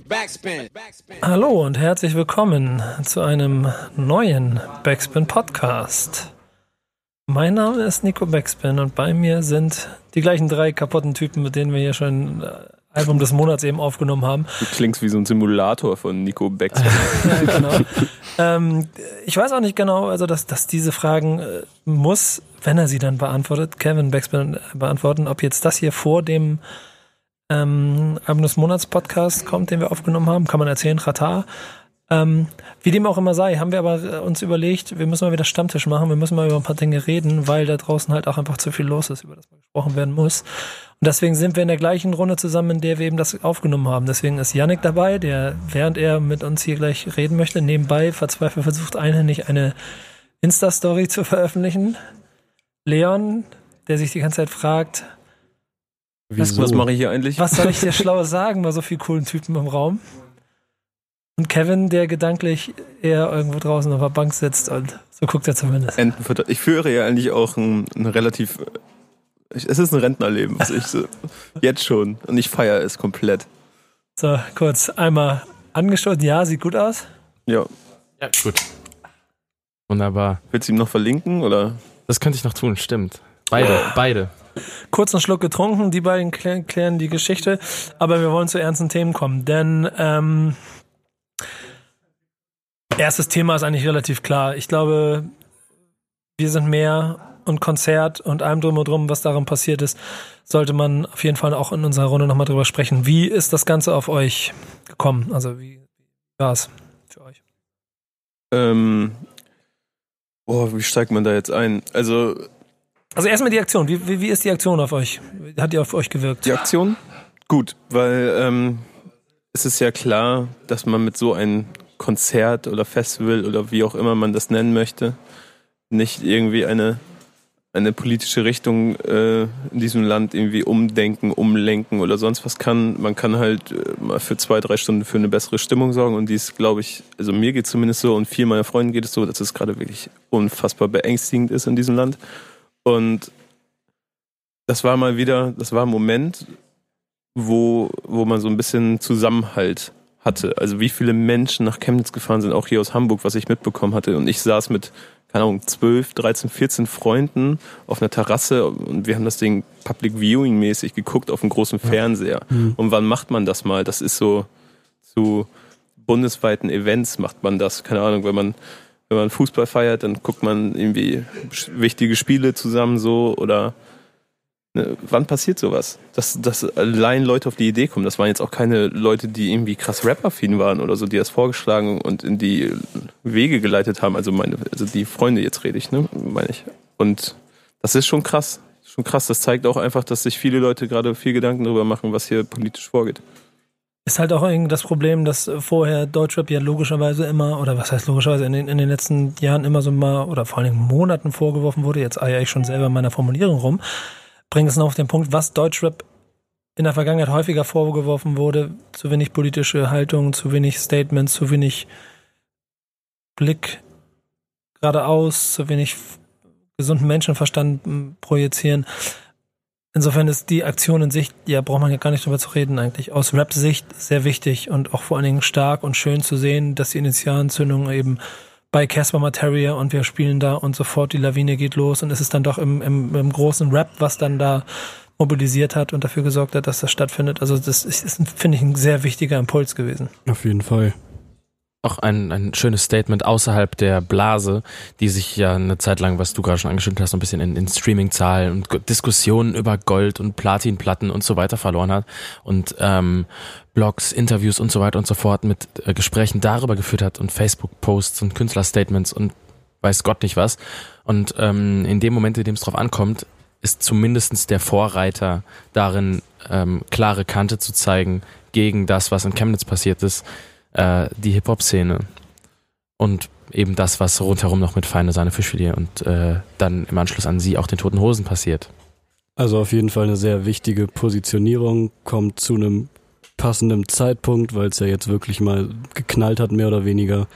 Backspin. Hallo und herzlich willkommen zu einem neuen Backspin Podcast. Mein Name ist Nico Backspin und bei mir sind die gleichen drei kaputten Typen, mit denen wir hier schon äh, Album des Monats eben aufgenommen haben. Du klingst wie so ein Simulator von Nico Backspin. ja, genau. ähm, ich weiß auch nicht genau, also dass, dass diese Fragen äh, muss, wenn er sie dann beantwortet, Kevin Backspin beantworten, ob jetzt das hier vor dem ähm, Album des Monats Podcast kommt, den wir aufgenommen haben, kann man erzählen, Ratar. Ähm, wie dem auch immer sei, haben wir aber äh, uns überlegt, wir müssen mal wieder Stammtisch machen, wir müssen mal über ein paar Dinge reden, weil da draußen halt auch einfach zu viel los ist, über das mal gesprochen werden muss. Und deswegen sind wir in der gleichen Runde zusammen, in der wir eben das aufgenommen haben. Deswegen ist Yannick dabei, der, während er mit uns hier gleich reden möchte, nebenbei verzweifelt versucht, einhändig eine Insta-Story zu veröffentlichen. Leon, der sich die ganze Zeit fragt, was, was mache ich hier eigentlich? Was soll ich dir schlau sagen bei so vielen coolen Typen im Raum? Und Kevin, der gedanklich eher irgendwo draußen auf der Bank sitzt und so guckt er zumindest. Entenfutter. Ich führe ja eigentlich auch ein, ein relativ. Es ist ein Rentnerleben, was ich so. jetzt schon. Und ich feiere es komplett. So, kurz einmal angestoßen. Ja, sieht gut aus. Ja. Ja, gut. Wunderbar. Willst du ihm noch verlinken oder? Das könnte ich noch tun, stimmt. Beide, beide. Kurzen Schluck getrunken, die beiden klären, klären die Geschichte, aber wir wollen zu ernsten Themen kommen, denn ähm, erstes Thema ist eigentlich relativ klar. Ich glaube, wir sind mehr und Konzert und allem drum und drum, was darin passiert ist, sollte man auf jeden Fall auch in unserer Runde nochmal drüber sprechen. Wie ist das Ganze auf euch gekommen? Also wie war es für euch? Ähm, boah, wie steigt man da jetzt ein? Also also erstmal die Aktion. Wie, wie, wie ist die Aktion auf euch? Hat die auf euch gewirkt? Die Aktion? Gut, weil ähm, es ist ja klar, dass man mit so einem Konzert oder Festival oder wie auch immer man das nennen möchte, nicht irgendwie eine, eine politische Richtung äh, in diesem Land irgendwie umdenken, umlenken oder sonst was kann. Man kann halt äh, mal für zwei, drei Stunden für eine bessere Stimmung sorgen und die ist, glaube ich, also mir geht zumindest so und vielen meiner Freunden geht es so, dass es gerade wirklich unfassbar beängstigend ist in diesem Land. Und das war mal wieder, das war ein Moment, wo, wo man so ein bisschen Zusammenhalt hatte. Also wie viele Menschen nach Chemnitz gefahren sind, auch hier aus Hamburg, was ich mitbekommen hatte. Und ich saß mit, keine Ahnung, 12, 13, 14 Freunden auf einer Terrasse und wir haben das Ding Public Viewing mäßig geguckt auf einem großen Fernseher. Mhm. Und wann macht man das mal? Das ist so zu bundesweiten Events macht man das. Keine Ahnung, wenn man wenn man Fußball feiert, dann guckt man irgendwie wichtige Spiele zusammen so oder ne, wann passiert sowas? Dass, dass allein Leute auf die Idee kommen. Das waren jetzt auch keine Leute, die irgendwie krass Rap-affin waren oder so, die das vorgeschlagen und in die Wege geleitet haben. Also meine, also die Freunde jetzt rede ich, ne, meine ich. Und das ist schon krass. Schon krass. Das zeigt auch einfach, dass sich viele Leute gerade viel Gedanken darüber machen, was hier politisch vorgeht. Ist halt auch irgendwie das Problem, dass vorher Deutschrap ja logischerweise immer, oder was heißt logischerweise, in den, in den letzten Jahren immer so mal, oder vor allen Dingen Monaten vorgeworfen wurde, jetzt eier ich schon selber in meiner Formulierung rum, bringt es noch auf den Punkt, was Deutschrap in der Vergangenheit häufiger vorgeworfen wurde, zu wenig politische Haltung, zu wenig Statements, zu wenig Blick geradeaus, zu wenig gesunden Menschenverstand projizieren. Insofern ist die Aktion in sich, ja, braucht man ja gar nicht drüber zu reden eigentlich. Aus Rap-Sicht sehr wichtig und auch vor allen Dingen stark und schön zu sehen, dass die Initialzündung eben bei Casper Materia und wir spielen da und sofort die Lawine geht los und es ist dann doch im, im, im großen Rap, was dann da mobilisiert hat und dafür gesorgt hat, dass das stattfindet. Also das ist, ist finde ich, ein sehr wichtiger Impuls gewesen. Auf jeden Fall auch ein, ein schönes Statement außerhalb der Blase, die sich ja eine Zeit lang, was du gerade schon angeschnitten hast, ein bisschen in, in Streaming-Zahlen und Diskussionen über Gold und Platinplatten und so weiter verloren hat und ähm, Blogs, Interviews und so weiter und so fort mit äh, Gesprächen darüber geführt hat und Facebook-Posts und Künstlerstatements und weiß Gott nicht was. Und ähm, in dem Moment, in dem es drauf ankommt, ist zumindestens der Vorreiter darin, ähm, klare Kante zu zeigen gegen das, was in Chemnitz passiert ist äh, die Hip-Hop-Szene und eben das, was rundherum noch mit Feine Sahne Fischfilet und äh, dann im Anschluss an sie auch den Toten Hosen passiert. Also auf jeden Fall eine sehr wichtige Positionierung, kommt zu einem passenden Zeitpunkt, weil es ja jetzt wirklich mal geknallt hat, mehr oder weniger.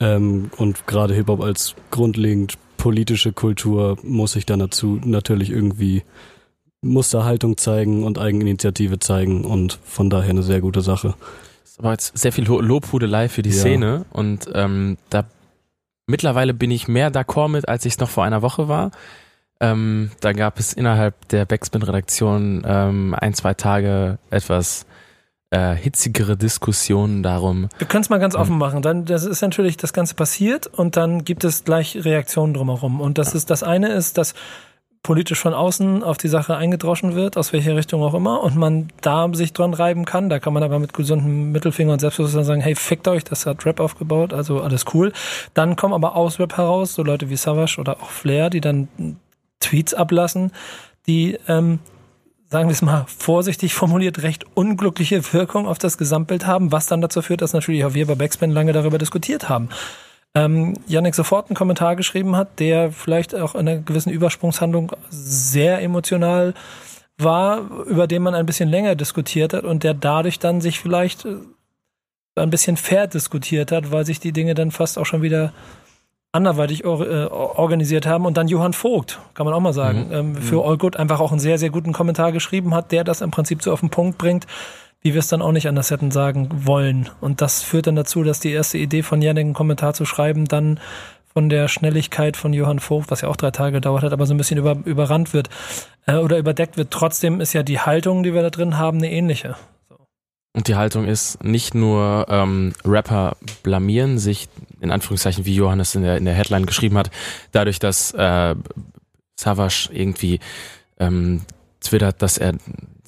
Ähm, und gerade Hip-Hop als grundlegend politische Kultur muss sich dann dazu natürlich irgendwie Musterhaltung zeigen und Eigeninitiative zeigen und von daher eine sehr gute Sache Das war jetzt sehr viel Lobhudelei für die ja. Szene und ähm, da mittlerweile bin ich mehr d'accord mit, als ich es noch vor einer Woche war. Ähm, da gab es innerhalb der Backspin-Redaktion ähm, ein, zwei Tage etwas äh, hitzigere Diskussionen darum. Wir können es mal ganz ähm, offen machen. Dann, das ist natürlich das Ganze passiert und dann gibt es gleich Reaktionen drumherum. Und das ja. ist das eine ist, dass politisch von außen auf die Sache eingedroschen wird, aus welcher Richtung auch immer, und man da sich dran reiben kann. Da kann man aber mit gesundem Mittelfinger und Selbstbewusstsein sagen, hey, fickt euch, das hat Rap aufgebaut, also alles cool. Dann kommen aber aus Rap heraus, so Leute wie Savage oder auch Flair, die dann Tweets ablassen, die, ähm, sagen wir es mal vorsichtig formuliert, recht unglückliche Wirkung auf das Gesamtbild haben, was dann dazu führt, dass natürlich auch wir bei Backspin lange darüber diskutiert haben ähm, Yannick sofort einen Kommentar geschrieben hat, der vielleicht auch in einer gewissen Übersprungshandlung sehr emotional war, über den man ein bisschen länger diskutiert hat und der dadurch dann sich vielleicht äh, ein bisschen fair diskutiert hat, weil sich die Dinge dann fast auch schon wieder anderweitig or äh, organisiert haben. Und dann Johann Vogt, kann man auch mal sagen, mhm. ähm, für mhm. All Good einfach auch einen sehr, sehr guten Kommentar geschrieben hat, der das im Prinzip so auf den Punkt bringt, wie wir es dann auch nicht anders hätten sagen wollen. Und das führt dann dazu, dass die erste Idee von Janik, einen Kommentar zu schreiben, dann von der Schnelligkeit von Johann Vogt, was ja auch drei Tage gedauert hat, aber so ein bisschen über, überrannt wird äh, oder überdeckt wird. Trotzdem ist ja die Haltung, die wir da drin haben, eine ähnliche. Und die Haltung ist nicht nur ähm, Rapper blamieren sich, in Anführungszeichen, wie Johannes in der, in der Headline geschrieben hat, dadurch, dass äh, Savage irgendwie ähm, twittert, dass er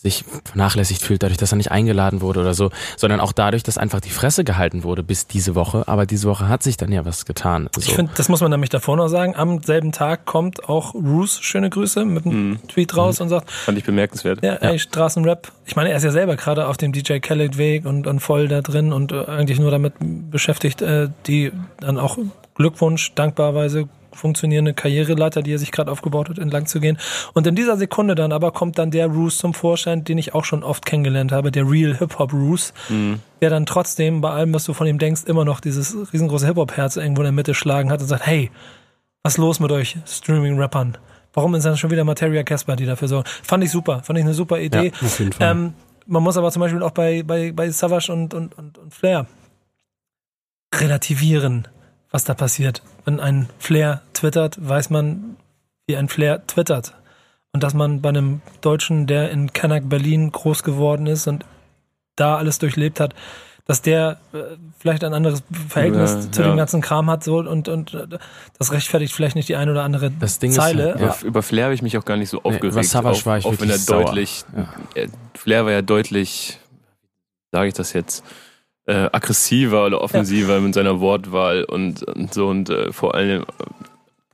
sich vernachlässigt fühlt, dadurch, dass er nicht eingeladen wurde oder so, sondern auch dadurch, dass einfach die Fresse gehalten wurde bis diese Woche. Aber diese Woche hat sich dann ja was getan. So. Ich finde, das muss man nämlich davor noch sagen. Am selben Tag kommt auch Roos, schöne Grüße, mit einem mhm. Tweet raus mhm. und sagt. Fand ich bemerkenswert. Ja, ey, Straßenrap. Ich meine, er ist ja selber gerade auf dem DJ Khaled Weg und, und voll da drin und äh, eigentlich nur damit beschäftigt, äh, die dann auch Glückwunsch, dankbarweise funktionierende Karriereleiter, die er sich gerade aufgebaut hat, entlang zu gehen. Und in dieser Sekunde dann aber kommt dann der Roos zum Vorschein, den ich auch schon oft kennengelernt habe, der Real Hip-Hop Roos, mhm. der dann trotzdem bei allem, was du von ihm denkst, immer noch dieses riesengroße Hip-Hop-Herz irgendwo in der Mitte schlagen hat und sagt, hey, was ist los mit euch Streaming-Rappern? Warum ist dann schon wieder Materia Casper, die dafür sorgen? Fand ich super, fand ich eine super Idee. Ja, auf jeden Fall. Ähm, man muss aber zum Beispiel auch bei, bei, bei Savage und, und, und, und Flair relativieren was da passiert. Wenn ein Flair twittert, weiß man, wie ein Flair twittert. Und dass man bei einem Deutschen, der in Kanak Berlin groß geworden ist und da alles durchlebt hat, dass der äh, vielleicht ein anderes Verhältnis ja, zu ja. dem ganzen Kram hat so und und äh, das rechtfertigt vielleicht nicht die eine oder andere das Ding Zeile. Ist, ja. über, über Flair habe ich mich auch gar nicht so aufgeregt. Nee, Savage war ich auch wenn er sauer. deutlich, Flair war ja deutlich, sage ich das jetzt, äh, aggressiver oder offensiver ja. mit seiner Wortwahl und, und so und äh, vor allem äh,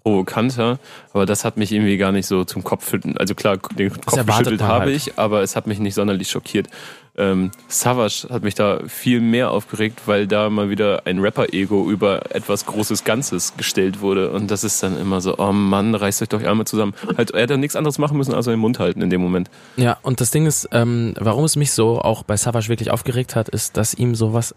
provokanter. Aber das hat mich irgendwie gar nicht so zum Kopf, also klar, den Kopf geschüttelt habe halt. ich, aber es hat mich nicht sonderlich schockiert. Ähm, Savage hat mich da viel mehr aufgeregt, weil da mal wieder ein Rapper-Ego über etwas Großes Ganzes gestellt wurde. Und das ist dann immer so, oh Mann, reißt euch doch einmal zusammen. Halt, er hätte nichts anderes machen müssen, als den Mund halten in dem Moment. Ja, und das Ding ist, ähm, warum es mich so auch bei Savage wirklich aufgeregt hat, ist, dass ihm sowas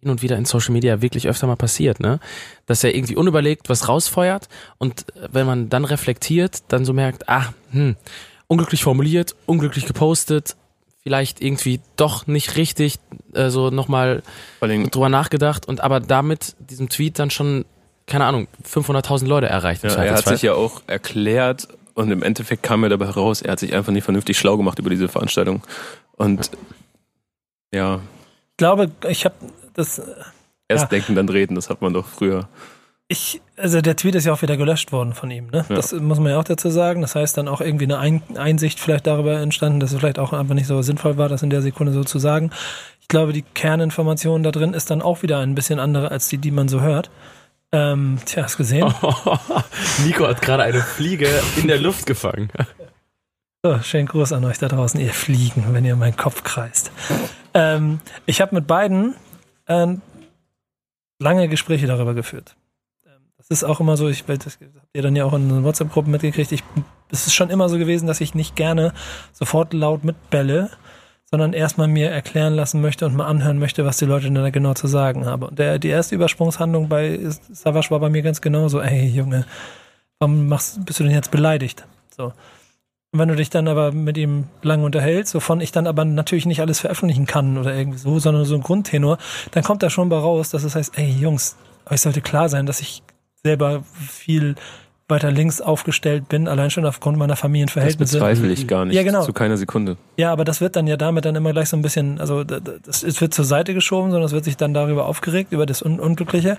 hin und wieder in Social Media wirklich öfter mal passiert, ne? Dass er irgendwie unüberlegt was rausfeuert und wenn man dann reflektiert, dann so merkt, ah, hm, unglücklich formuliert, unglücklich gepostet, vielleicht irgendwie doch nicht richtig äh, so nochmal drüber nachgedacht und aber damit diesem Tweet dann schon, keine Ahnung, 500.000 Leute erreicht. Ja, er hat sich ja auch erklärt und im Endeffekt kam er dabei heraus, er hat sich einfach nicht vernünftig schlau gemacht über diese Veranstaltung. Und ja. Ich glaube, ich habe das. Erst ja. denken, dann reden, das hat man doch früher ich, also der Tweet ist ja auch wieder gelöscht worden von ihm, ne? Ja. Das muss man ja auch dazu sagen. Das heißt dann auch irgendwie eine Ein Einsicht vielleicht darüber entstanden, dass es vielleicht auch einfach nicht so sinnvoll war, das in der Sekunde so zu sagen. Ich glaube, die Kerninformation da drin ist dann auch wieder ein bisschen andere als die, die man so hört. Ähm, tja, hast gesehen? Nico hat gerade eine Fliege in der Luft gefangen. So, schönen Gruß an euch da draußen, ihr Fliegen, wenn ihr meinen Kopf kreist. Ähm, ich habe mit beiden äh, lange Gespräche darüber geführt ist auch immer so, ich, das habt ihr dann ja auch in den WhatsApp-Gruppen mitgekriegt, ich, es ist schon immer so gewesen, dass ich nicht gerne sofort laut mitbälle, sondern erstmal mir erklären lassen möchte und mal anhören möchte, was die Leute da genau zu sagen haben. Und der, die erste Übersprungshandlung bei Savage war bei mir ganz genauso, ey Junge, warum machst, bist du denn jetzt beleidigt? So. Und wenn du dich dann aber mit ihm lang unterhältst, wovon ich dann aber natürlich nicht alles veröffentlichen kann oder irgendwie so, sondern so ein Grundtenor, dann kommt da schon bei raus, dass es heißt, ey Jungs, euch sollte klar sein, dass ich selber viel weiter links aufgestellt bin, allein schon aufgrund meiner Das Familienverhältnisse. bezweifle ich gar nicht. Ja, genau. Zu keiner Sekunde. Ja, aber das wird dann ja damit dann immer gleich so ein bisschen, also das, es wird zur Seite geschoben, sondern es wird sich dann darüber aufgeregt, über das Un Unglückliche.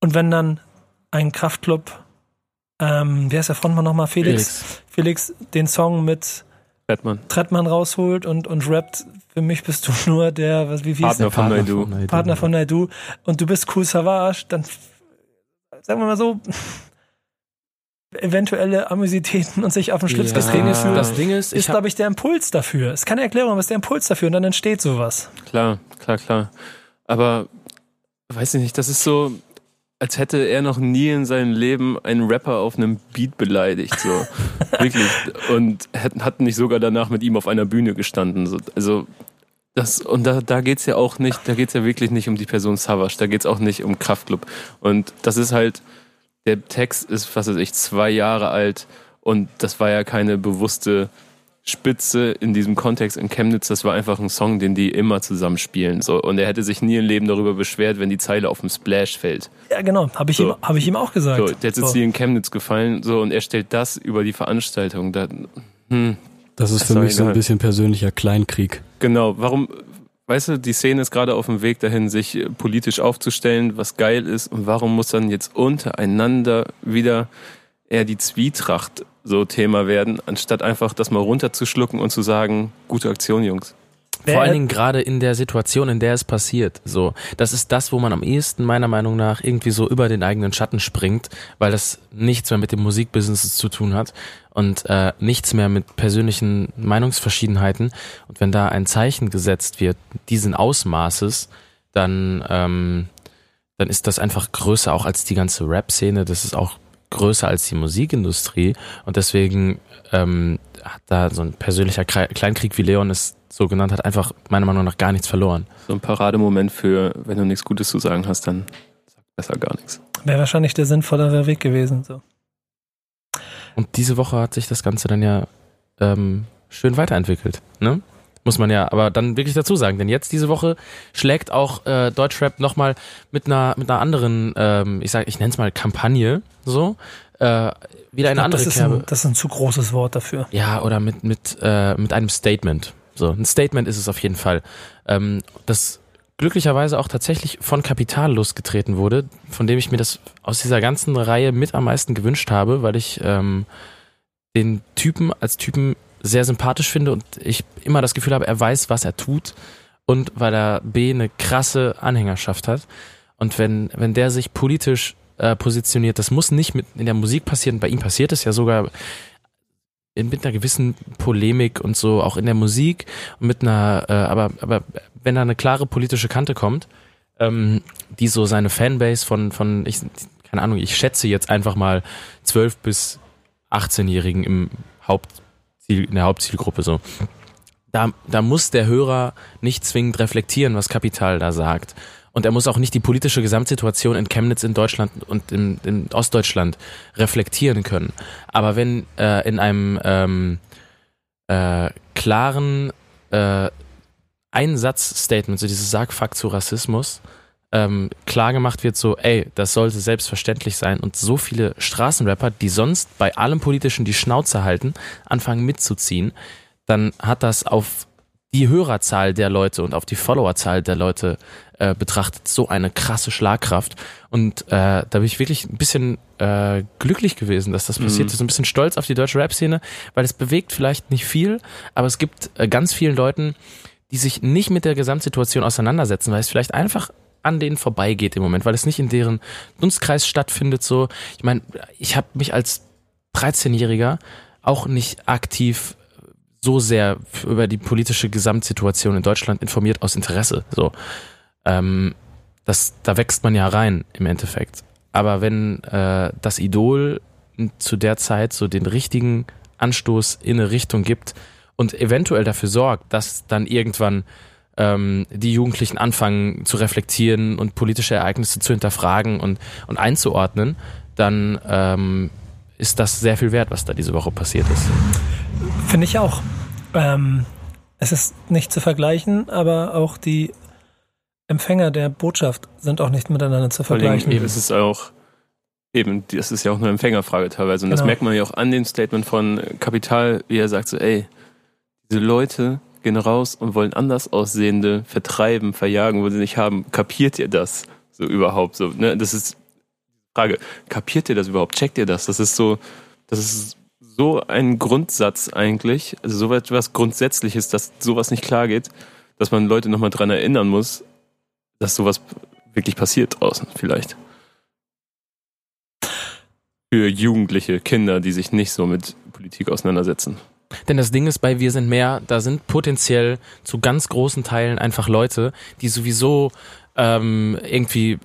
Und wenn dann ein Kraftclub, ähm, wer ist der Frontmann nochmal? Felix, Felix, den Song mit Batman. Trettmann rausholt und, und rappt, für mich bist du nur der, was, wie, wie Partner der? von Naidu. Partner von Naidu und du bist cool Savage, dann sagen wir mal so, eventuelle Amüsitäten und sich auf den Schlips Das getreten Ding ist, fühlen, das Ding ist, ist, glaube ich, der Impuls dafür. Ist keine Erklärung, aber ist der Impuls dafür und dann entsteht sowas. Klar, klar, klar. Aber weiß ich nicht, das ist so, als hätte er noch nie in seinem Leben einen Rapper auf einem Beat beleidigt. So. Wirklich. Und hat, hat nicht sogar danach mit ihm auf einer Bühne gestanden. So. Also das, und da, da geht's ja auch nicht, da geht's ja wirklich nicht um die Person Savage, da geht's auch nicht um Kraftclub. Und das ist halt, der Text ist, was weiß ich, zwei Jahre alt und das war ja keine bewusste Spitze in diesem Kontext in Chemnitz, das war einfach ein Song, den die immer zusammenspielen. So. Und er hätte sich nie im Leben darüber beschwert, wenn die Zeile auf dem Splash fällt. Ja, genau, habe ich, So. ihm, hab ich ihm auch gesagt. So, der ist jetzt So. hier in Chemnitz gefallen, so, und er stellt das über die Veranstaltung. Da, hm, Das ist für doch mich so ein bisschen persönlicher Kleinkrieg. genau, warum, weißt du, die Szene ist gerade auf dem Weg dahin, sich äh, politisch aufzustellen, was geil ist, und warum muss dann jetzt untereinander wieder eher die Zwietracht so Thema werden, anstatt einfach das mal runterzuschlucken und zu sagen, gute Aktion, Jungs. Vor allen Dingen gerade in der Situation, in der es passiert. So, das ist das, wo man am ehesten meiner Meinung nach irgendwie so über den eigenen Schatten springt, weil das nichts mehr mit dem Musikbusiness zu tun hat und äh, nichts mehr mit persönlichen Meinungsverschiedenheiten. Und wenn da ein Zeichen gesetzt wird, diesen Ausmaßes, dann ähm, dann ist das einfach größer auch als die ganze Rap-Szene. Das ist auch größer als die Musikindustrie und deswegen ähm, hat da so ein persönlicher Kleinkrieg, wie Leon es so genannt hat, einfach meiner Meinung nach gar nichts verloren. So ein Parademoment für, wenn du nichts Gutes zu sagen hast, dann sag besser gar nichts. Wäre wahrscheinlich der sinnvollere Weg gewesen. So. Und diese Woche hat sich das Ganze dann ja ähm, schön weiterentwickelt, ne? Muss man ja aber dann wirklich dazu sagen, denn jetzt diese Woche schlägt auch äh, Deutschrap nochmal mit einer mit einer anderen, ähm, ich sag, ich nenne es mal Kampagne, so äh, wieder Ich eine glaub, andere das, ist Kerbe. ein, das ist ein zu großes Wort dafür. Ja, oder mit, mit, äh, mit einem Statement. So, ein Statement ist es auf jeden Fall. Ähm, das glücklicherweise auch tatsächlich von Kapital losgetreten wurde, von dem ich mir das aus dieser ganzen Reihe mit am meisten gewünscht habe, weil ich ähm, den Typen als Typen sehr sympathisch finde und ich immer das Gefühl habe, er weiß, was er tut und weil er B eine krasse Anhängerschaft hat. Und wenn, wenn der sich politisch äh, positioniert, das muss nicht mit in der Musik passieren, bei ihm passiert es ja sogar mit einer gewissen Polemik und so, auch in der Musik mit einer, äh, aber, aber wenn da eine klare politische Kante kommt, ähm, die so seine Fanbase von, von, ich, keine Ahnung, ich schätze jetzt einfach mal 12 bis 18-Jährigen im Hauptziel, in der Hauptzielgruppe so. Da, da muss der Hörer nicht zwingend reflektieren, was Kapital da sagt. Und er muss auch nicht die politische Gesamtsituation in Chemnitz in Deutschland und in, in Ostdeutschland reflektieren können. Aber wenn äh, in einem ähm, äh, klaren äh, Einsatzstatement, so dieses Sargfakt zu Rassismus, ähm, klar gemacht wird, so, ey, das sollte selbstverständlich sein und so viele Straßenrapper, die sonst bei allem Politischen die Schnauze halten, anfangen mitzuziehen, dann hat das auf die Hörerzahl der Leute und auf die Followerzahl der Leute äh, betrachtet so eine krasse Schlagkraft. Und äh, da bin ich wirklich ein bisschen äh, glücklich gewesen, dass das passiert ist. Ein bisschen stolz auf die deutsche Rap-Szene, weil es bewegt vielleicht nicht viel, aber es gibt äh, ganz vielen Leuten, die sich nicht mit der Gesamtsituation auseinandersetzen, weil es vielleicht einfach an denen vorbeigeht im Moment, weil es nicht in deren Dunstkreis stattfindet. So, ich meine, ich habe mich als 13-Jähriger auch nicht aktiv so sehr über die politische Gesamtsituation in Deutschland informiert aus Interesse. So, ähm, das, da wächst man ja rein im Endeffekt. Aber wenn äh, das Idol zu der Zeit so den richtigen Anstoß in eine Richtung gibt und eventuell dafür sorgt, dass dann irgendwann ähm, die Jugendlichen anfangen zu reflektieren und politische Ereignisse zu hinterfragen und, und einzuordnen, dann ähm, ist das sehr viel wert, was da diese Woche passiert ist. Finde ich auch. Ähm, es ist nicht zu vergleichen, aber auch die Empfänger der Botschaft sind auch nicht miteinander zu vergleichen. Eben, es ist auch eben, das ist ja auch eine Empfängerfrage teilweise. Und genau. das merkt man ja auch an dem Statement von Kapital, wie er sagt so, ey, diese Leute gehen raus und wollen anders aussehende vertreiben, verjagen, wo sie nicht haben. Kapiert ihr das so überhaupt so? Ne? Das ist die Frage. Kapiert ihr das überhaupt? Checkt ihr das? Das ist so, das ist so ein Grundsatz eigentlich, also so etwas Grundsätzliches, dass sowas nicht klar geht, dass man Leute nochmal dran erinnern muss, dass sowas wirklich passiert draußen vielleicht. Für Jugendliche, Kinder, die sich nicht so mit Politik auseinandersetzen. Denn das Ding ist bei Wir sind mehr, da sind potenziell zu ganz großen Teilen einfach Leute, die sowieso ähm, irgendwie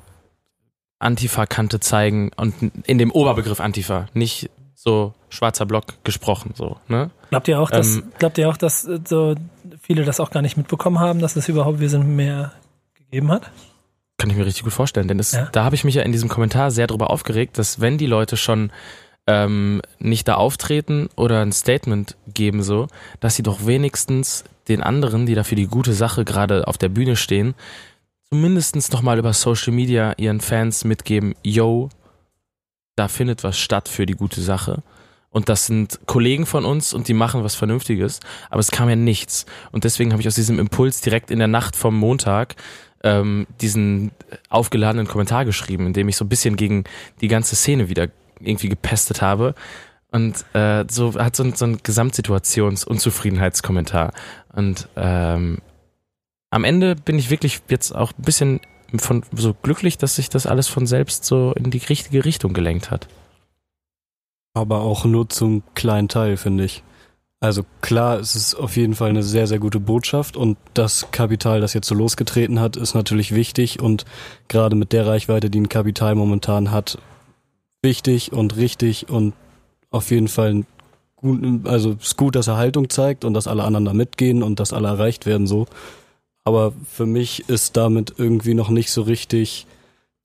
Antifa-Kante zeigen und in dem Oberbegriff Antifa, nicht so schwarzer Block gesprochen, so, ne? Glaubt ihr auch, dass, ähm, glaubt ihr auch, dass äh, so viele das auch gar nicht mitbekommen haben, dass es überhaupt Wir sind mehr gegeben hat? Kann ich mir richtig gut vorstellen, denn es, ja. da habe ich mich ja in diesem Kommentar sehr darüber aufgeregt, dass wenn die Leute schon ähm, nicht da auftreten oder ein Statement geben, so, dass sie doch wenigstens den anderen, die da für die gute Sache gerade auf der Bühne stehen, zumindestens nochmal über Social Media ihren Fans mitgeben, yo, da findet was statt für die gute Sache. Und das sind Kollegen von uns und die machen was Vernünftiges. Aber es kam ja nichts. Und deswegen habe ich aus diesem Impuls direkt in der Nacht vom Montag ähm, diesen aufgeladenen Kommentar geschrieben, in dem ich so ein bisschen gegen die ganze Szene wieder irgendwie gepestet habe. Und äh, so hat so ein, so ein Gesamtsituations-Unzufriedenheitskommentar. Und ähm, am Ende bin ich wirklich jetzt auch ein bisschen von so glücklich, dass sich das alles von selbst so in die richtige Richtung gelenkt hat. Aber auch nur zum kleinen Teil, finde ich. Also klar, es ist auf jeden Fall eine sehr, sehr gute Botschaft und das Kapital, das jetzt so losgetreten hat, ist natürlich wichtig und gerade mit der Reichweite, die ein Kapital momentan hat, wichtig und richtig und auf jeden Fall gut, also es ist gut, dass er Haltung zeigt und dass alle anderen da mitgehen und dass alle erreicht werden so. Aber für mich ist damit irgendwie noch nicht so richtig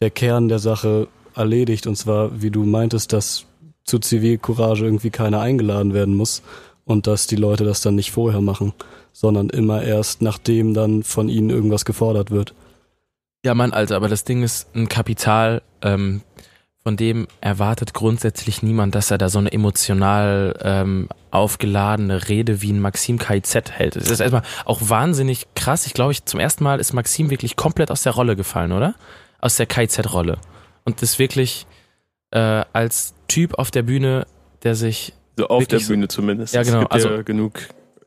der Kern der Sache erledigt und zwar, wie du meintest, dass zu Zivilcourage irgendwie keiner eingeladen werden muss und dass die Leute das dann nicht vorher machen, sondern immer erst nachdem dann von ihnen irgendwas gefordert wird. Ja, Mann, Alter, aber das Ding ist ein Kapital, ähm, von dem erwartet grundsätzlich niemand, dass er da so eine emotional ähm, aufgeladene Rede wie ein Maxim KIZ hält. Das ist erstmal auch wahnsinnig krass. Ich glaube, ich zum ersten Mal ist Maxim wirklich komplett aus der Rolle gefallen, oder? Aus der KIZ-Rolle. Und ist wirklich äh, als Typ auf der Bühne, der sich so auf der Bühne zumindest. Ja, genau. Es gibt also, ja genug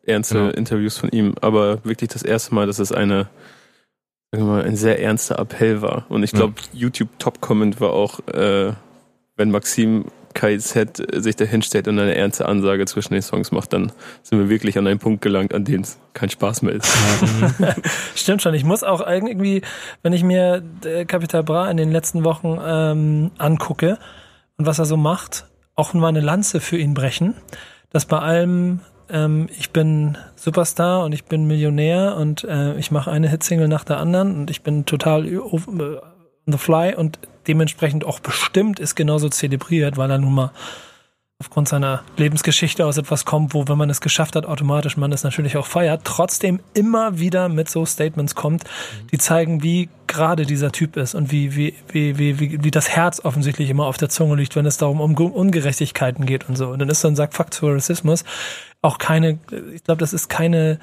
ernste genau. Interviews von ihm, aber wirklich das erste Mal, dass es eine, sagen wir mal, ein sehr ernster Appell war. Und ich glaube, ja. YouTube Top Comment war auch, äh, wenn Maxim KZ sich da hinstellt und eine ernste Ansage zwischen den Songs macht, dann sind wir wirklich an einen Punkt gelangt, an dem es kein Spaß mehr ist. Stimmt schon. Ich muss auch irgendwie, wenn ich mir Capital Bra in den letzten Wochen ähm, angucke und was er so macht, auch mal eine Lanze für ihn brechen, dass bei allem ähm, ich bin Superstar und ich bin Millionär und äh, ich mache eine Hitsingle nach der anderen und ich bin total äh, on the fly und dementsprechend auch bestimmt ist genauso zelebriert, weil er nun mal aufgrund seiner Lebensgeschichte aus etwas kommt, wo, wenn man es geschafft hat, automatisch man es natürlich auch feiert, trotzdem immer wieder mit so Statements kommt, die zeigen, wie gerade dieser Typ ist und wie, wie, wie, wie, wie, wie das Herz offensichtlich immer auf der Zunge liegt, wenn es darum um Ungerechtigkeiten geht und so. Und dann ist dann sagt Fakt zu Rassismus auch keine, ich glaube, das ist keine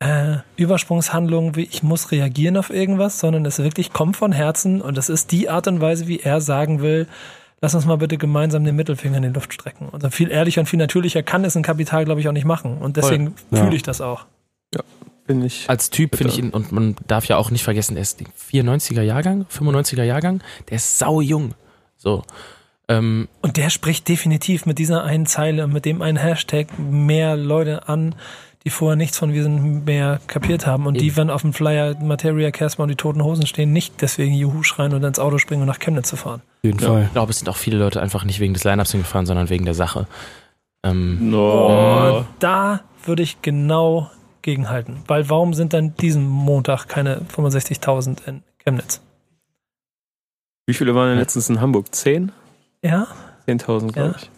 äh, Übersprungshandlung, wie ich muss reagieren auf irgendwas, sondern es wirklich kommt von Herzen und das ist die Art und Weise, wie er sagen will, lass uns mal bitte gemeinsam den Mittelfinger in die Luft strecken. Und viel ehrlicher und viel natürlicher kann es ein Kapital, glaube ich, auch nicht machen. Und deswegen ja. fühle ich das auch. Ja, bin ich. Als Typ finde ich ihn, und man darf ja auch nicht vergessen, er ist 94er Jahrgang, 95er Jahrgang, der ist sau jung. So. Ähm, und der spricht definitiv mit dieser einen Zeile, mit dem einen Hashtag mehr Leute an, die vorher nichts von Wir sind mehr kapiert haben und Eben. die, wenn auf dem Flyer Materia, Casper und die Toten Hosen stehen, nicht deswegen Juhu schreien und ins Auto springen und nach Chemnitz zu fahren. Auf jeden ja. Fall. Ich glaube, es sind auch viele Leute einfach nicht wegen des Lineups hingefahren, sondern wegen der Sache. Ähm, no. Da würde ich genau gegenhalten. Weil warum sind dann diesen Montag keine 65.000 in Chemnitz? Wie viele waren denn letztens in Hamburg? Zehn? Ja. 10.000, glaube ja. ich.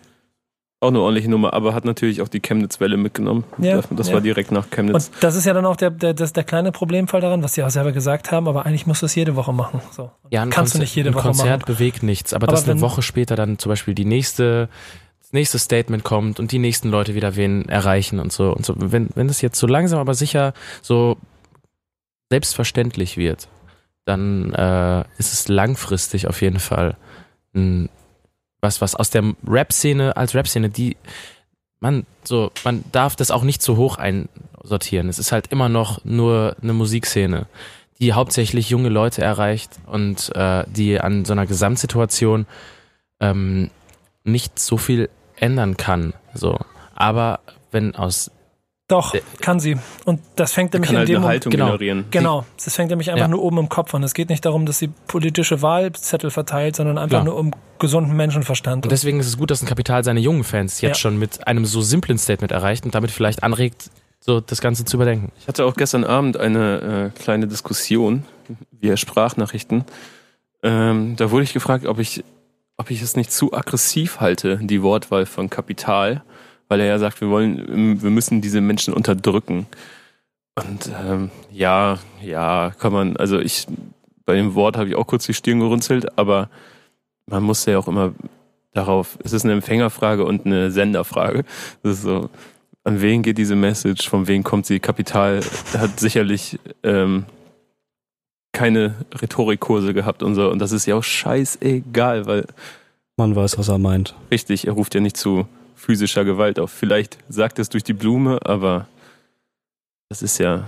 Auch eine ordentliche Nummer, aber hat natürlich auch die Chemnitz-Welle mitgenommen. Ja, das ja. war direkt nach Chemnitz. Und das ist ja dann auch der, der, das, der kleine Problemfall daran, was sie auch selber gesagt haben, aber eigentlich musst du es jede Woche machen. So. Ja, ein Kannst du Konzer- nicht jede ein Woche Konzert machen. bewegt nichts, aber, Aber dass eine Woche später dann zum Beispiel die nächste, das nächste Statement kommt und die nächsten Leute wieder wen erreichen und so und so. Wenn, wenn das jetzt so langsam aber sicher so selbstverständlich wird, dann äh, ist es langfristig auf jeden Fall ein, was, was aus der Rap-Szene als Rap-Szene, die man so, man darf das auch nicht zu hoch einsortieren. Es ist halt immer noch nur eine Musikszene, die hauptsächlich junge Leute erreicht und äh, die an so einer Gesamtsituation ähm, nicht so viel ändern kann. So, aber wenn aus Doch, Äh, kann sie. Und das fängt nämlich Kann in halt dem eine Moment. Haltung genau. generieren. Genau, das fängt nämlich einfach Ja. nur oben im Kopf an. Es geht nicht darum, dass sie politische Wahlzettel verteilt, sondern einfach Klar. nur um gesunden Menschenverstand. Und deswegen ist es gut, dass ein Kapital seine jungen Fans jetzt Ja. schon mit einem so simplen Statement erreicht und damit vielleicht anregt, so das Ganze zu überdenken. Ich hatte auch gestern Abend eine äh, kleine Diskussion via Sprachnachrichten. Ähm, da wurde ich gefragt, ob ich, ob ich es nicht zu aggressiv halte, die Wortwahl von Kapital, weil er ja sagt, wir wollen, wir müssen diese Menschen unterdrücken. Und ähm, ja, ja, kann man, also ich, bei dem Wort habe ich auch kurz die Stirn gerunzelt, aber man muss ja auch immer darauf, es ist eine Empfängerfrage und eine Senderfrage. Das ist so, an wen geht diese Message, von wem kommt sie? Kapital hat sicherlich ähm, keine Rhetorikkurse gehabt und so. Und das ist ja auch scheißegal, weil Man weiß, was er meint. richtig, er ruft ja nicht zu physischer Gewalt auf. Vielleicht sagt es durch die Blume, aber das ist ja,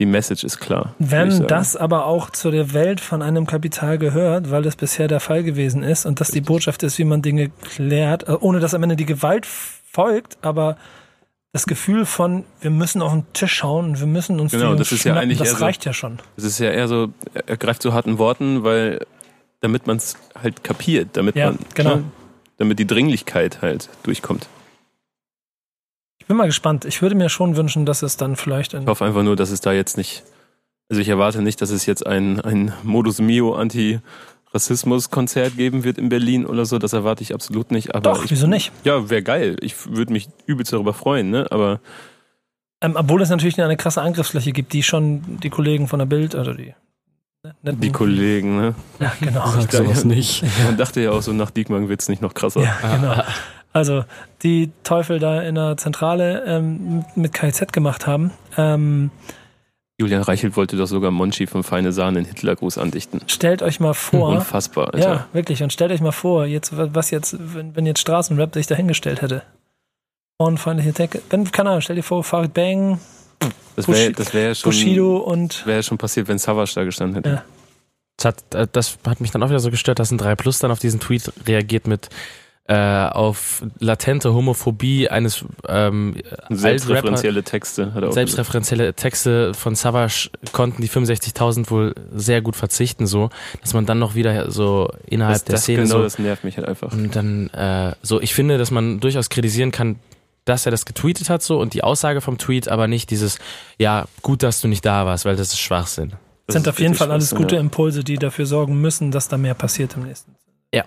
die Message ist klar. Wenn das aber auch zu der Welt von einem Kapital gehört, weil das bisher der Fall gewesen ist und dass die Botschaft ist, wie man Dinge klärt, äh, ohne dass am Ende die Gewalt folgt, aber das Gefühl von, wir müssen auf den Tisch schauen und wir müssen uns Genau, das ist ja eigentlich das eher so- reicht ja schon. Es ist ja eher so, er greift zu harten Worten, weil damit man es halt kapiert, damit Ja, man, genau. ne, damit die Dringlichkeit halt durchkommt. Ich bin mal gespannt. Ich würde mir schon wünschen, dass es dann vielleicht Ich hoffe einfach nur, dass es da jetzt nicht, also ich erwarte nicht, dass es jetzt ein, ein Modus Mio Anti-Rassismus-Konzert geben wird in Berlin oder so. Das erwarte ich absolut nicht. Aber Doch, ich, wieso nicht? Ja, wäre geil. Ich würde mich übelst darüber freuen, ne? Aber Ähm, obwohl es natürlich eine krasse Angriffsfläche gibt, die schon die Kollegen von der Bild, also die netten- die Kollegen, ne? Ja, genau. Sag sowas nicht. Man dachte ja auch so, nach Diekmann wird's nicht noch krasser. Ja, genau. Also die Teufel da in der Zentrale ähm, mit KZ gemacht haben. Ähm, Julian Reichelt wollte doch sogar Monchi vom Feine Sahne einen Hitlergruß andichten. stellt euch mal vor, Unfassbar, Alter. ja, wirklich, und stellt euch mal vor, jetzt, was jetzt, wenn, wenn jetzt Straßenrap sich dahingestellt hätte. Frauenfeindliche Decke. Wenn, keine Ahnung, stell dir vor, Farid Bang, Das wäre wär schon, Bushido und wär schon passiert, wenn Savage da gestanden hätte. Ja. Das hat, äh, das hat mich dann auch wieder so gestört, dass ein 3 Plus dann auf diesen Tweet reagiert mit äh, auf latente Homophobie eines ähm. Selbstreferenzielle Texte hat er auch Selbstreferenzielle Texte von Savage konnten die 65.000 wohl sehr gut verzichten, so, dass man dann noch wieder so innerhalb das, der das, Szene genau, so das nervt mich halt einfach. und dann äh, so, ich finde, dass man durchaus kritisieren kann, dass er das getweetet hat so und die Aussage vom Tweet, aber nicht dieses, ja, gut, dass du nicht da warst, weil das ist Schwachsinn. Das sind auf jeden Fall alles gute Ja, Impulse, die dafür sorgen müssen, dass da mehr passiert im nächsten. Ja,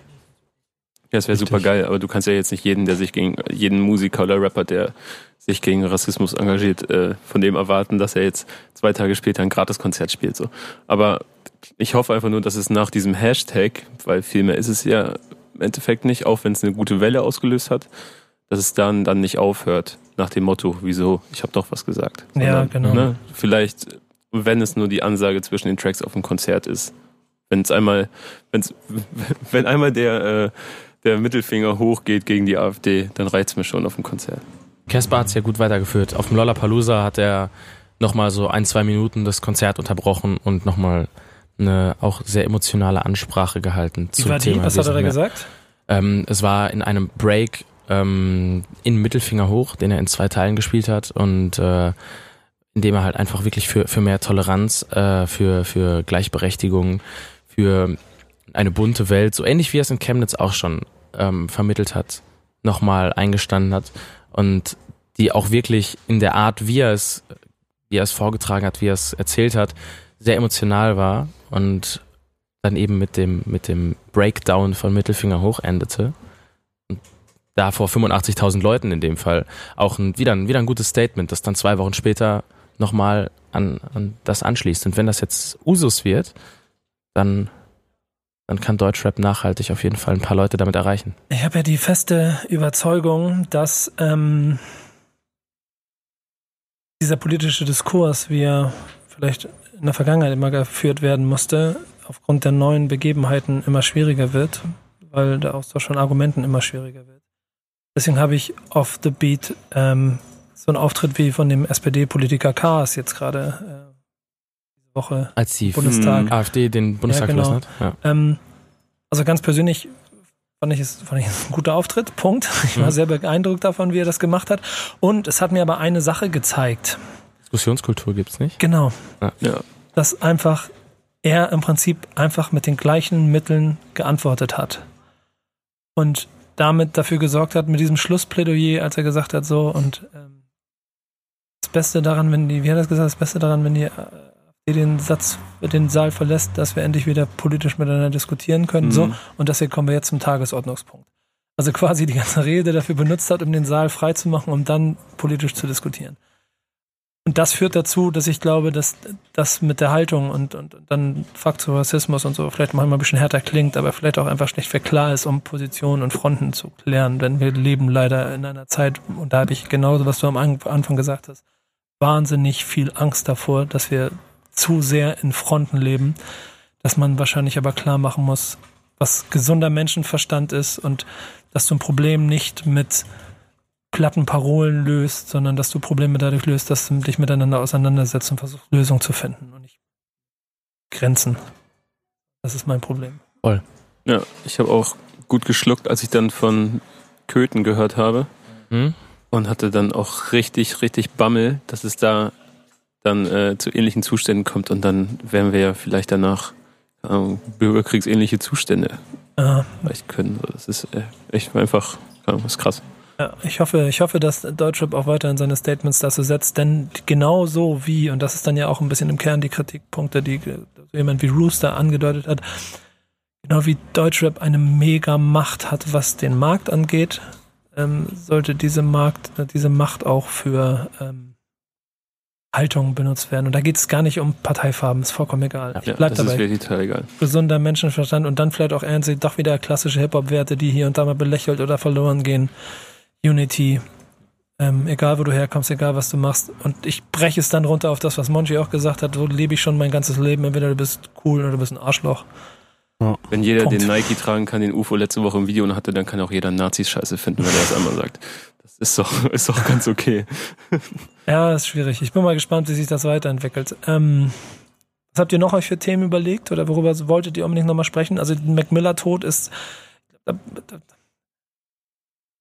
das wäre Richtig. super geil, aber du kannst ja jetzt nicht jeden, der sich gegen, jeden Musiker oder Rapper, der sich gegen Rassismus engagiert, äh, von dem erwarten, dass er jetzt zwei Tage später ein Gratiskonzert spielt. So. Aber ich hoffe einfach nur, dass es nach diesem Hashtag, weil viel mehr ist es ja im Endeffekt nicht, auch wenn es eine gute Welle ausgelöst hat, dass es dann, dann nicht aufhört nach dem Motto, wieso, ich habe doch was gesagt. Ja, genau. Ne, vielleicht, wenn es nur die Ansage zwischen den Tracks auf dem Konzert ist. Wenn es einmal, wenn's, wenn einmal der, äh, der Mittelfinger hochgeht gegen die AfD, dann reicht's mir schon auf dem Konzert. Casper hat es ja gut weitergeführt. Auf dem Lollapalooza hat er nochmal so ein, zwei Minuten das Konzert unterbrochen und nochmal eine auch sehr emotionale Ansprache gehalten Wie zum war die? Thema. Was hat er da gesagt? Ähm, es war in einem Break ähm, in Mittelfinger hoch, den er in zwei Teilen gespielt hat und äh, in dem er halt einfach wirklich für, für mehr Toleranz, äh, für, für Gleichberechtigung, für eine bunte Welt, so ähnlich wie er es in Chemnitz auch schon ähm, vermittelt hat, nochmal eingestanden hat und die auch wirklich in der Art, wie er es, wie er es vorgetragen hat, wie er es erzählt hat, sehr emotional war und dann eben mit dem, mit dem Breakdown von Mittelfinger hoch endete. Da vor 85.000 Leuten in dem Fall auch ein, wieder, ein, wieder ein gutes Statement, das dann zwei Wochen später nochmal an, an das anschließt. Und wenn das jetzt Usus wird, dann, dann kann Deutschrap nachhaltig auf jeden Fall ein paar Leute damit erreichen. Ich habe ja die feste Überzeugung, dass ähm, dieser politische Diskurs, wie er vielleicht in der Vergangenheit immer geführt werden musste, aufgrund der neuen Begebenheiten immer schwieriger wird, weil der Austausch von Argumenten immer schwieriger wird. Deswegen habe ich off the beat ähm, so einen Auftritt wie von dem SPD-Politiker Kaas jetzt gerade äh, diese Woche Als die Bundestag. AfD den Bundestag Ja, genau. verlassen hat. Ja. Ähm, also ganz persönlich fand ich, es, fand ich es ein guter Auftritt, Punkt. Ich war Mhm. sehr beeindruckt davon, wie er das gemacht hat. Und es hat mir aber eine Sache gezeigt. Diskussionskultur gibt's nicht. Genau. Ja. Dass einfach er im Prinzip einfach mit den gleichen Mitteln geantwortet hat. Und damit dafür gesorgt hat, mit diesem Schlussplädoyer, als er gesagt hat, so und ähm, das Beste daran, wenn die, wie hat er das gesagt, das Beste daran, wenn die äh, den Satz, den Saal verlässt, dass wir endlich wieder politisch miteinander diskutieren können. Mhm. So, und deswegen kommen wir jetzt zum Tagesordnungspunkt. Also quasi die ganze Rede dafür benutzt hat, um den Saal freizumachen, um dann politisch zu diskutieren. Und das führt dazu, dass ich glaube, dass das mit der Haltung und, und, dann Faktor Rassismus und so vielleicht manchmal ein bisschen härter klingt, aber vielleicht auch einfach schlecht für klar ist, um Positionen und Fronten zu klären. Denn wir leben leider in einer Zeit, und da habe ich genauso, was du am An- Anfang gesagt hast, wahnsinnig viel Angst davor, dass wir zu sehr in Fronten leben, dass man wahrscheinlich aber klar machen muss, was gesunder Menschenverstand ist und dass du ein Problem nicht mit platten Parolen löst, sondern dass du Probleme dadurch löst, dass du dich miteinander auseinandersetzt und versuchst, Lösungen zu finden und nicht Grenzen. Das ist mein Problem. Ja, ich habe auch gut geschluckt, als ich dann von Köthen gehört habe Hm? und hatte dann auch richtig, richtig Bammel, dass es da dann äh, zu ähnlichen Zuständen kommt und dann werden wir ja vielleicht danach keine Ahnung, bürgerkriegsähnliche Zustände Äh, erreichen können. So, Das ist äh, echt einfach, keine Ahnung, das ist krass. Ja, ich hoffe, ich hoffe, dass Deutschrap auch weiterhin seine Statements dazu setzt, denn genau so wie, und das ist dann ja auch ein bisschen im Kern die Kritikpunkte, die äh, so jemand wie Rooster angedeutet hat, genau wie Deutschrap eine mega Macht hat, was den Markt angeht, ähm, sollte diese Markt, äh, diese Macht auch für ähm, Haltung benutzt werden. Und da geht es gar nicht um Parteifarben, ist vollkommen egal. Ich Ja, bleib das dabei ist wirklich total egal. gesunder Menschenverstand und dann vielleicht auch ernst doch wieder klassische Hip-Hop-Werte, die hier und da mal belächelt oder verloren gehen. Unity, ähm, egal wo du herkommst, egal was du machst. Und ich breche es dann runter auf das, was Monchi auch gesagt hat, so lebe ich schon mein ganzes Leben. Entweder du bist cool oder du bist ein Arschloch. Wenn jeder Punkt. den Nike tragen kann, den UFO letzte Woche im Video hatte, dann kann auch jeder Nazis scheiße finden, wenn er das einmal sagt. Das ist doch, ist doch ganz okay. Ja, ist schwierig. Ich bin mal gespannt, wie sich das weiterentwickelt. Ähm, was habt ihr noch euch für Themen überlegt oder worüber wolltet ihr unbedingt nochmal sprechen? Also Mac Miller Tod ist da, da,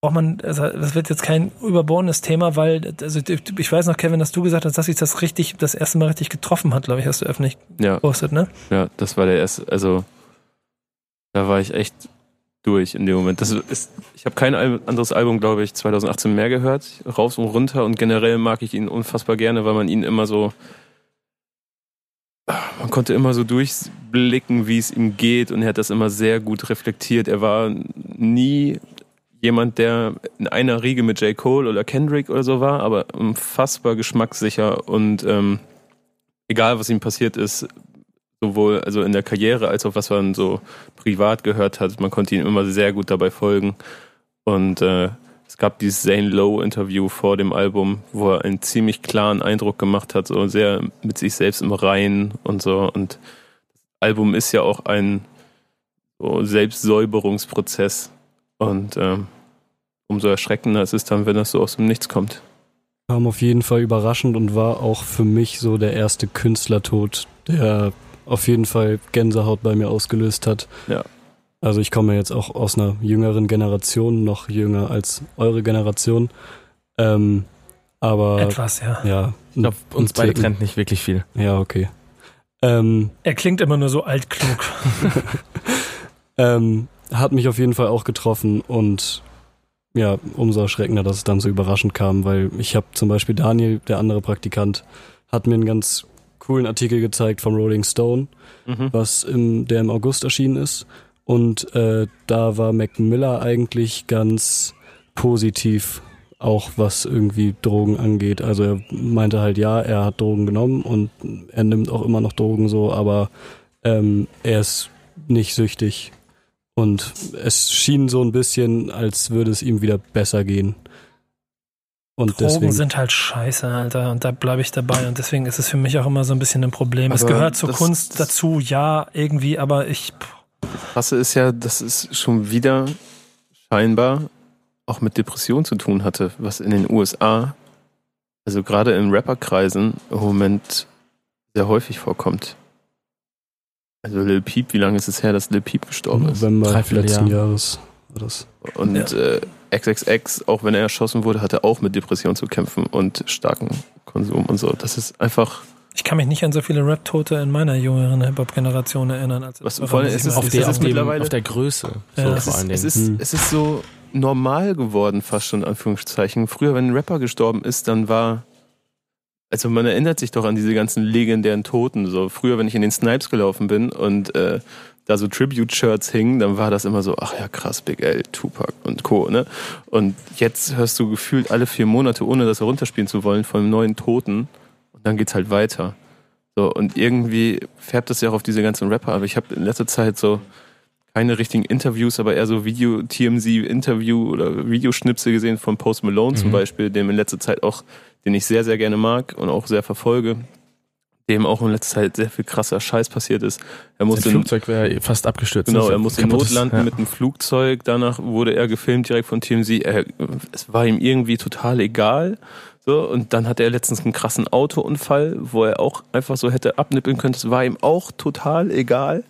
braucht man, also das wird jetzt kein überbohrnes Thema, weil also ich weiß noch, Kevin, dass du gesagt hast, dass sich das richtig, das erste Mal richtig getroffen hat, glaube ich, hast du öffentlich Ja, gepostet, ne? ja, das war der erste, also da war ich echt durch in dem Moment. Das ist, ich habe kein anderes Album, glaube ich, 2018 mehr gehört, rauf und runter und generell mag ich ihn unfassbar gerne, weil man ihn immer so, man konnte immer so durchblicken, wie es ihm geht und er hat das immer sehr gut reflektiert. Er war nie jemand, der in einer Riege mit J. Cole oder Kendrick oder so war, aber unfassbar geschmackssicher und ähm, egal was ihm passiert ist, sowohl also in der Karriere als auch was man so privat gehört hat, man konnte ihm immer sehr gut dabei folgen. Und äh, es gab dieses Zane Lowe Interview vor dem Album, wo er einen ziemlich klaren Eindruck gemacht hat, so sehr mit sich selbst im Reinen und so. Und das Album ist ja auch ein so Selbstsäuberungsprozess. Und ähm, umso erschreckender ist es dann, wenn das so aus dem Nichts kommt. Kam auf jeden Fall überraschend und war auch für mich so der erste Künstlertod, der auf jeden Fall Gänsehaut bei mir ausgelöst hat. Ja. Also ich komme jetzt auch aus einer jüngeren Generation, noch jünger als eure Generation. Ähm, aber Etwas, ja. ja. Ich glaube, uns beide trennt nicht wirklich viel. Ja, okay. Ähm, Er klingt immer nur so altklug. ähm, hat mich auf jeden Fall auch getroffen und ja, umso erschreckender, dass es dann so überraschend kam, weil ich habe zum Beispiel Daniel, der andere Praktikant, hat mir einen ganz coolen Artikel gezeigt vom Rolling Stone, Mhm. was im, der im August erschienen ist. Und äh, da war Mac Miller eigentlich ganz positiv, auch was irgendwie Drogen angeht. Also er meinte halt, ja, er hat Drogen genommen und er nimmt auch immer noch Drogen so, aber ähm, er ist nicht süchtig. Und es schien so ein bisschen, als würde es ihm wieder besser gehen. Und Drogen deswegen, sind halt scheiße, Alter. Und da bleibe ich dabei. Und deswegen ist es für mich auch immer so ein bisschen ein Problem. es gehört zur das- Kunst das- dazu, ja, irgendwie, aber ich. Krasse ist ja, dass es schon wieder scheinbar auch mit Depression zu tun hatte, was in den USA, also gerade in Rapperkreisen, im Moment sehr häufig vorkommt. Also Lil Peep, wie lange ist es her, dass Lil Peep gestorben ist? November letzten Jahr. Jahres war das. Und äh, XXX, auch wenn er erschossen wurde, hatte auch mit Depression zu kämpfen und starken Konsum und so. Das ist einfach, Ich kann mich nicht an so viele Rap-Tote in meiner jüngeren Hip-Hop-Generation erinnern. Als Was- vor allem ist es. Auf, der, ist auf, mittlerweile- auf der Größe. So Ja. es ist, es, ist, Hm. es ist so normal geworden, fast schon in Anführungszeichen. Früher, wenn ein Rapper gestorben ist, dann war. Also man erinnert sich doch an diese ganzen legendären Toten. So früher, wenn ich in den Snipes gelaufen bin und äh, da so Tribute-Shirts hingen, dann war das immer so, ach ja krass, Big L, Tupac und Co. Ne? Und jetzt hörst du gefühlt alle vier Monate, ohne das herunterspielen zu wollen, von neuen Toten. Und dann geht's halt weiter. So, und irgendwie färbt das ja auch auf diese ganzen Rapper. Aber ich habe in letzter Zeit so keine richtigen Interviews, aber eher so Video-TMZ-Interview oder Videoschnipsel gesehen von Post Malone zum Mhm. Beispiel, dem in letzter Zeit auch, den ich sehr, sehr gerne mag und auch sehr verfolge, dem auch in letzter Zeit sehr viel krasser Scheiß passiert ist. Er Sein musste Flugzeug wäre fast abgestürzt. Genau, er musste Kaputt ist. notlanden Ja. mit einem Flugzeug. Danach wurde er gefilmt direkt von TMZ. Er, es war ihm irgendwie total egal. So, und dann hatte er letztens einen krassen Autounfall, wo er auch einfach so hätte abnippeln können. Es war ihm auch total egal.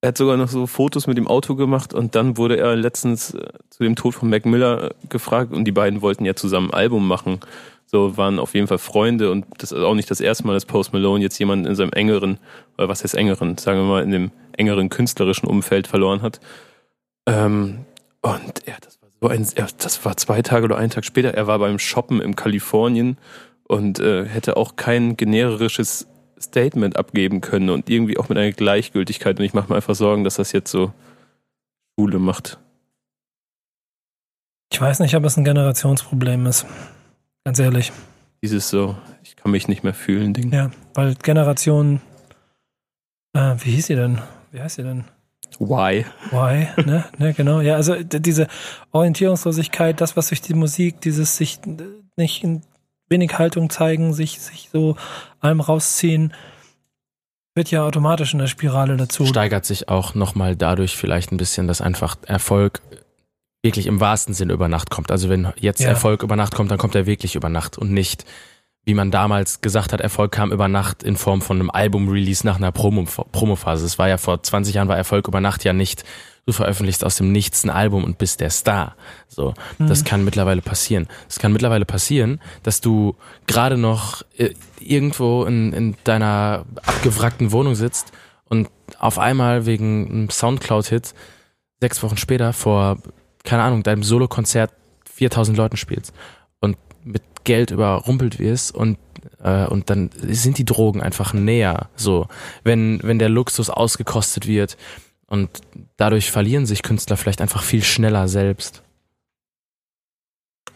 Er hat sogar noch so Fotos mit dem Auto gemacht und dann wurde er letztens äh, zu dem Tod von Mac Miller äh, gefragt und die beiden wollten ja zusammen ein Album machen. So waren auf jeden Fall Freunde und das ist auch nicht das erste Mal, dass Post Malone jetzt jemanden in seinem engeren, oder was heißt engeren, sagen wir mal, in dem engeren künstlerischen Umfeld verloren hat. Ähm, und ja, das war so ein, ja, das war zwei Tage oder einen Tag später. Er war beim Shoppen in Kalifornien und äh, hätte auch kein generisches Statement abgeben können und irgendwie auch mit einer Gleichgültigkeit. Und ich mache mir einfach Sorgen, dass das jetzt so Schule macht. Ich weiß nicht, ob es ein Generationsproblem ist. Ganz ehrlich. Dieses so, ich kann mich nicht mehr fühlen, Ding. Ja, weil Generation. Äh, wie hieß sie denn? Wie heißt sie denn? Why? Why, ne, ne, genau. Ja, also diese Orientierungslosigkeit, das, was durch die Musik, dieses sich äh, nicht in wenig Haltung zeigen, sich, sich so allem rausziehen, wird ja automatisch in der Spirale dazu. steigert sich auch nochmal dadurch vielleicht ein bisschen, dass einfach Erfolg wirklich im wahrsten Sinne über Nacht kommt. Also wenn jetzt Ja. Erfolg über Nacht kommt, dann kommt er wirklich über Nacht und nicht, wie man damals gesagt hat, Erfolg kam über Nacht in Form von einem Album-Release nach einer Promo Promophase. Es war ja vor 20 Jahren war Erfolg über Nacht ja nicht, du veröffentlichst aus dem Nichts ein Album und bist der Star. So, das Mhm. kann mittlerweile passieren. Es kann mittlerweile passieren, dass du gerade noch äh, irgendwo in, in deiner abgewrackten Wohnung sitzt und auf einmal wegen einem Soundcloud-Hit sechs Wochen später vor, keine Ahnung, deinem Solokonzert 4000 Leuten spielst und mit Geld überrumpelt wirst und äh, und dann sind die Drogen einfach näher, so wenn wenn der Luxus ausgekostet wird und dadurch verlieren sich Künstler vielleicht einfach viel schneller selbst.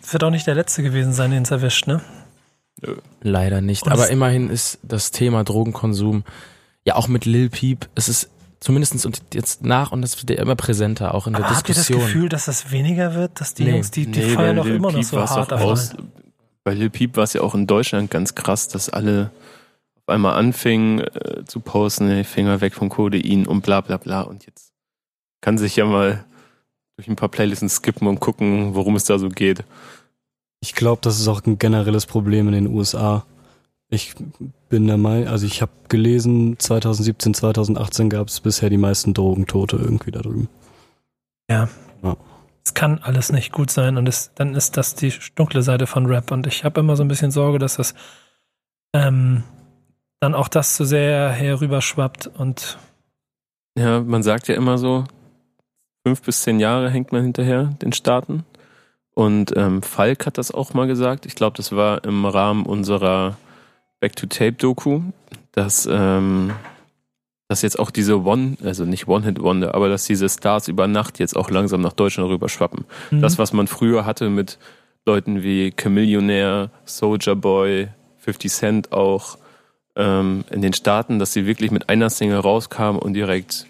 Es wird auch nicht der letzte gewesen sein, den es erwischt, ne? Leider nicht. Und Aber immerhin ist das Thema Drogenkonsum ja auch mit Lil Peep, es ist zumindest und jetzt nach und das wird ja immer präsenter, auch in der Aber habt ihr das Diskussion. Gefühl, dass das weniger wird, dass die Nee. Jungs, die, die Nee, feiern doch immer noch Peep so hart davon. aus- Bei Lil Peep war es ja auch in Deutschland ganz krass, dass alle auf einmal anfingen äh, zu posten, hey, Finger weg vom Codein und bla bla bla. Und jetzt kann sich ja mal durch ein paar Playlisten skippen und gucken, worum es da so geht. Ich glaube, das ist auch ein generelles Problem in den USA. Ich bin der Meinung, also ich habe gelesen, 2017, 2018 gab es bisher die meisten Drogentote irgendwie da drüben. Es kann alles nicht gut sein und es, dann ist das die dunkle Seite von Rap und ich habe immer so ein bisschen Sorge, dass das ähm, dann auch das zu sehr herüberschwappt und Ja, man sagt ja immer so, fünf bis zehn Jahre hängt man hinterher den Staaten. Und ähm, Falk hat das auch mal gesagt. Ich glaube, das war im Rahmen unserer Back-to-Tape-Doku, dass, ähm, dass jetzt auch diese One, also nicht One-Hit-Wonder, aber dass diese Stars über Nacht jetzt auch langsam nach Deutschland rüberschwappen. Mhm. Das, was man früher hatte mit Leuten wie Chamillionaire, Soldier Boy, 50 Cent auch ähm, in den Staaten, dass sie wirklich mit einer Single rauskamen und direkt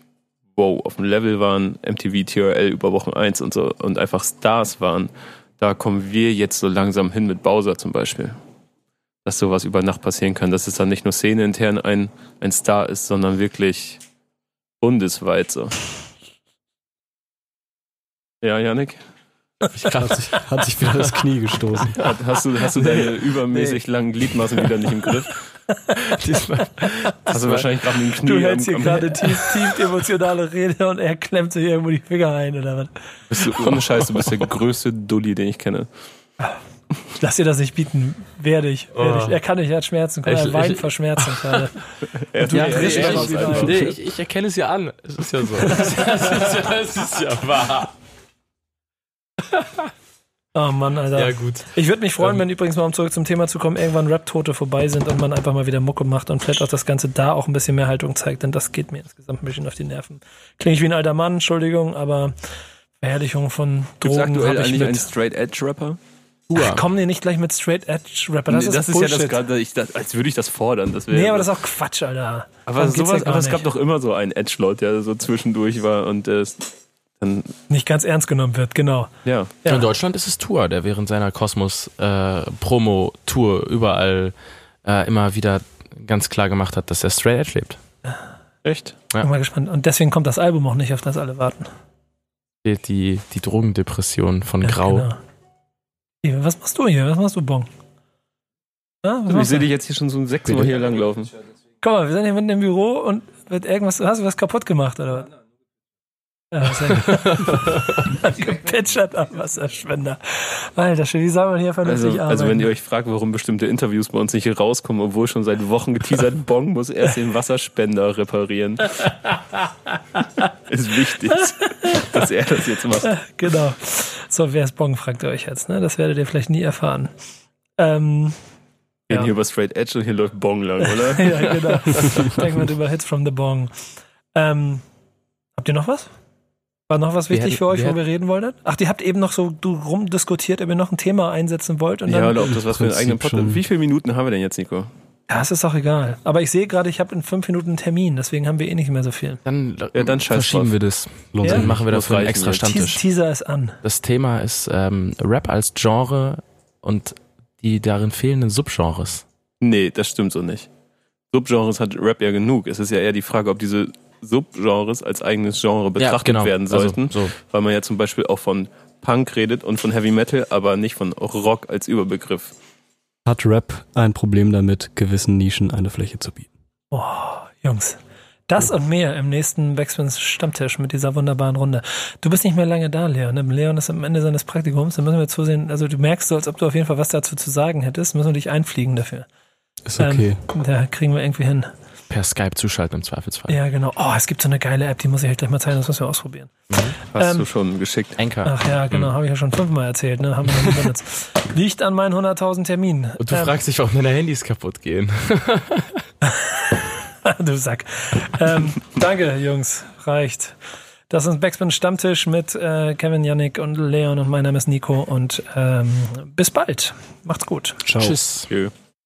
wow, auf dem Level waren, MTV, TRL über Wochen 1 und so und einfach Stars waren. Da kommen wir jetzt so langsam hin mit Bowser zum Beispiel. Dass sowas über Nacht passieren kann, dass es dann nicht nur szeneintern ein, ein Star ist, sondern wirklich bundesweit so. Ja, Janik? Hat sich, hat sich wieder das Knie gestoßen. Hast du, hast du deine übermäßig langen Gliedmaßen wieder nicht im Griff? Diesmal, Hast du wahrscheinlich gerade mit dem Knie Du hältst hier gerade tief, tief emotionale Rede und er klemmt sich irgendwo die Finger ein oder was? Bist du, ohne Scheiß, du bist der größte Dulli, den ich kenne. Lass dir das nicht bieten. Werde ich. Werde Oh. ich. Er kann nicht, er hat Schmerzen. Guck, Ich- er weint ich- vor Schmerzen gerade. Er Du ja, ja, ich, ich, ich erkenne es ja an. Es ist ja so. Es ist ja, es ist ja wahr. Oh Mann, Alter. Ja, gut. Ich würde mich freuen, Ähm. wenn übrigens mal, um zurück zum Thema zu kommen, irgendwann Rap-Tote vorbei sind und man einfach mal wieder Mucke macht und vielleicht auch das Ganze da auch ein bisschen mehr Haltung zeigt, denn das geht mir insgesamt ein bisschen auf die Nerven. Klinge ich wie ein alter Mann, Entschuldigung, aber Verherrlichung von Drogen aktuell habe ich eigentlich einen mit. Straight Edge Rapper? Ach, komm dir nicht gleich mit Straight Edge Rapper, das Nee, ist, das ist Bullshit. ja das gerade, ich, das, als würde ich das fordern. Das Nee, aber das ist auch Quatsch, Alter. aber, sowas, ja aber es gab doch immer so einen Edge-Lord, der so zwischendurch war und ist dann, Nicht ganz ernst genommen wird, genau. ja. Ja. In Deutschland ist es Tour, der während seiner Kosmos-Promo-Tour überall äh, immer wieder ganz klar gemacht hat, dass er straight edge lebt. Echt? Ja. Bin mal gespannt. Und deswegen kommt das Album auch nicht, auf das alle warten. Die, die, die Drogendepression von Ja, Grau. genau. Hier, Was machst du hier? Was machst du, Bong? Ja, was Ich machst sehe dich jetzt hier schon so sechsmal hier langlaufen. Guck mal, wir sind hier mitten im Büro und wird irgendwas. Hast du was kaputt gemacht oder was? Gut. Gepitchert am Wasserspender. Alter, Schön, wie soll man hier vernünftig Also, arbeiten? also wenn ihr euch fragt, warum bestimmte Interviews bei uns nicht rauskommen, obwohl schon seit Wochen geteasert, Bong muss erst den Wasserspender reparieren. ist wichtig, dass er das jetzt macht. Genau. So, wer ist Bong, fragt ihr euch jetzt. Ne? Das werdet ihr vielleicht nie erfahren. Ähm, Wir Ja. reden hier über Straight Edge und hier läuft Bong lang, oder? ja, genau. Segment über Hits from the Bong. Ähm, habt ihr noch was? War noch was wichtig hätten- für euch, wir wo wir reden wollten? Ach, die habt eben noch so du rumdiskutiert, ob ihr noch ein Thema einsetzen wollt. Und dann, Ja, oder ob das was für einen eigenen Podcast schon. Wie viele Minuten haben wir denn jetzt, Nico? Ja, es ist auch egal. Aber ich sehe gerade, ich habe in fünf Minuten einen Termin, deswegen haben wir eh nicht mehr so viel. Dann, Ja, dann scheiß verschieben drauf. wir das. Lohnt Ja? Dann machen wir dafür einen extra Stammtisch. Teaser ist an. Das Thema ist ähm, Rap als Genre und die darin fehlenden Subgenres. Nee, das stimmt so nicht. Subgenres hat Rap ja genug. Es ist ja eher die Frage, ob diese Subgenres als eigenes Genre betrachtet werden sollten. Also, so. Weil man ja zum Beispiel auch von Punk redet und von Heavy Metal, aber nicht von Rock als Überbegriff. Hat Rap ein Problem damit, gewissen Nischen eine Fläche zu bieten? Oh, Jungs. Das und mehr im nächsten Backspins Stammtisch mit dieser wunderbaren Runde. Du bist nicht mehr lange da, Leon. ne? Leon ist am Ende seines Praktikums. Dann müssen wir zusehen. Also du merkst so, als ob du auf jeden Fall was dazu zu sagen hättest. Müssen wir dich einfliegen dafür. Ist okay. Ähm, da kriegen wir irgendwie hin. Per Skype zuschalten im Zweifelsfall. Ja, genau. Oh, es gibt so eine geile App, die muss ich euch gleich mal zeigen. Das müssen wir ausprobieren. Hast Ähm, du schon geschickt. Anchor. Ach ja, genau. Mhm. Habe ich ja schon fünfmal erzählt. Ne? Haben wir noch benutzt. Liegt an meinen 100.000 Terminen. Und du Ähm, fragst dich, warum deine Handys kaputt gehen. du Sack. ähm, danke, Jungs. Reicht. Das ist Backspin Stammtisch mit äh, Kevin, Yannick und Leon und mein Name ist Nico und ähm, bis bald. Macht's gut. Ciao. Tschüss. Tschö.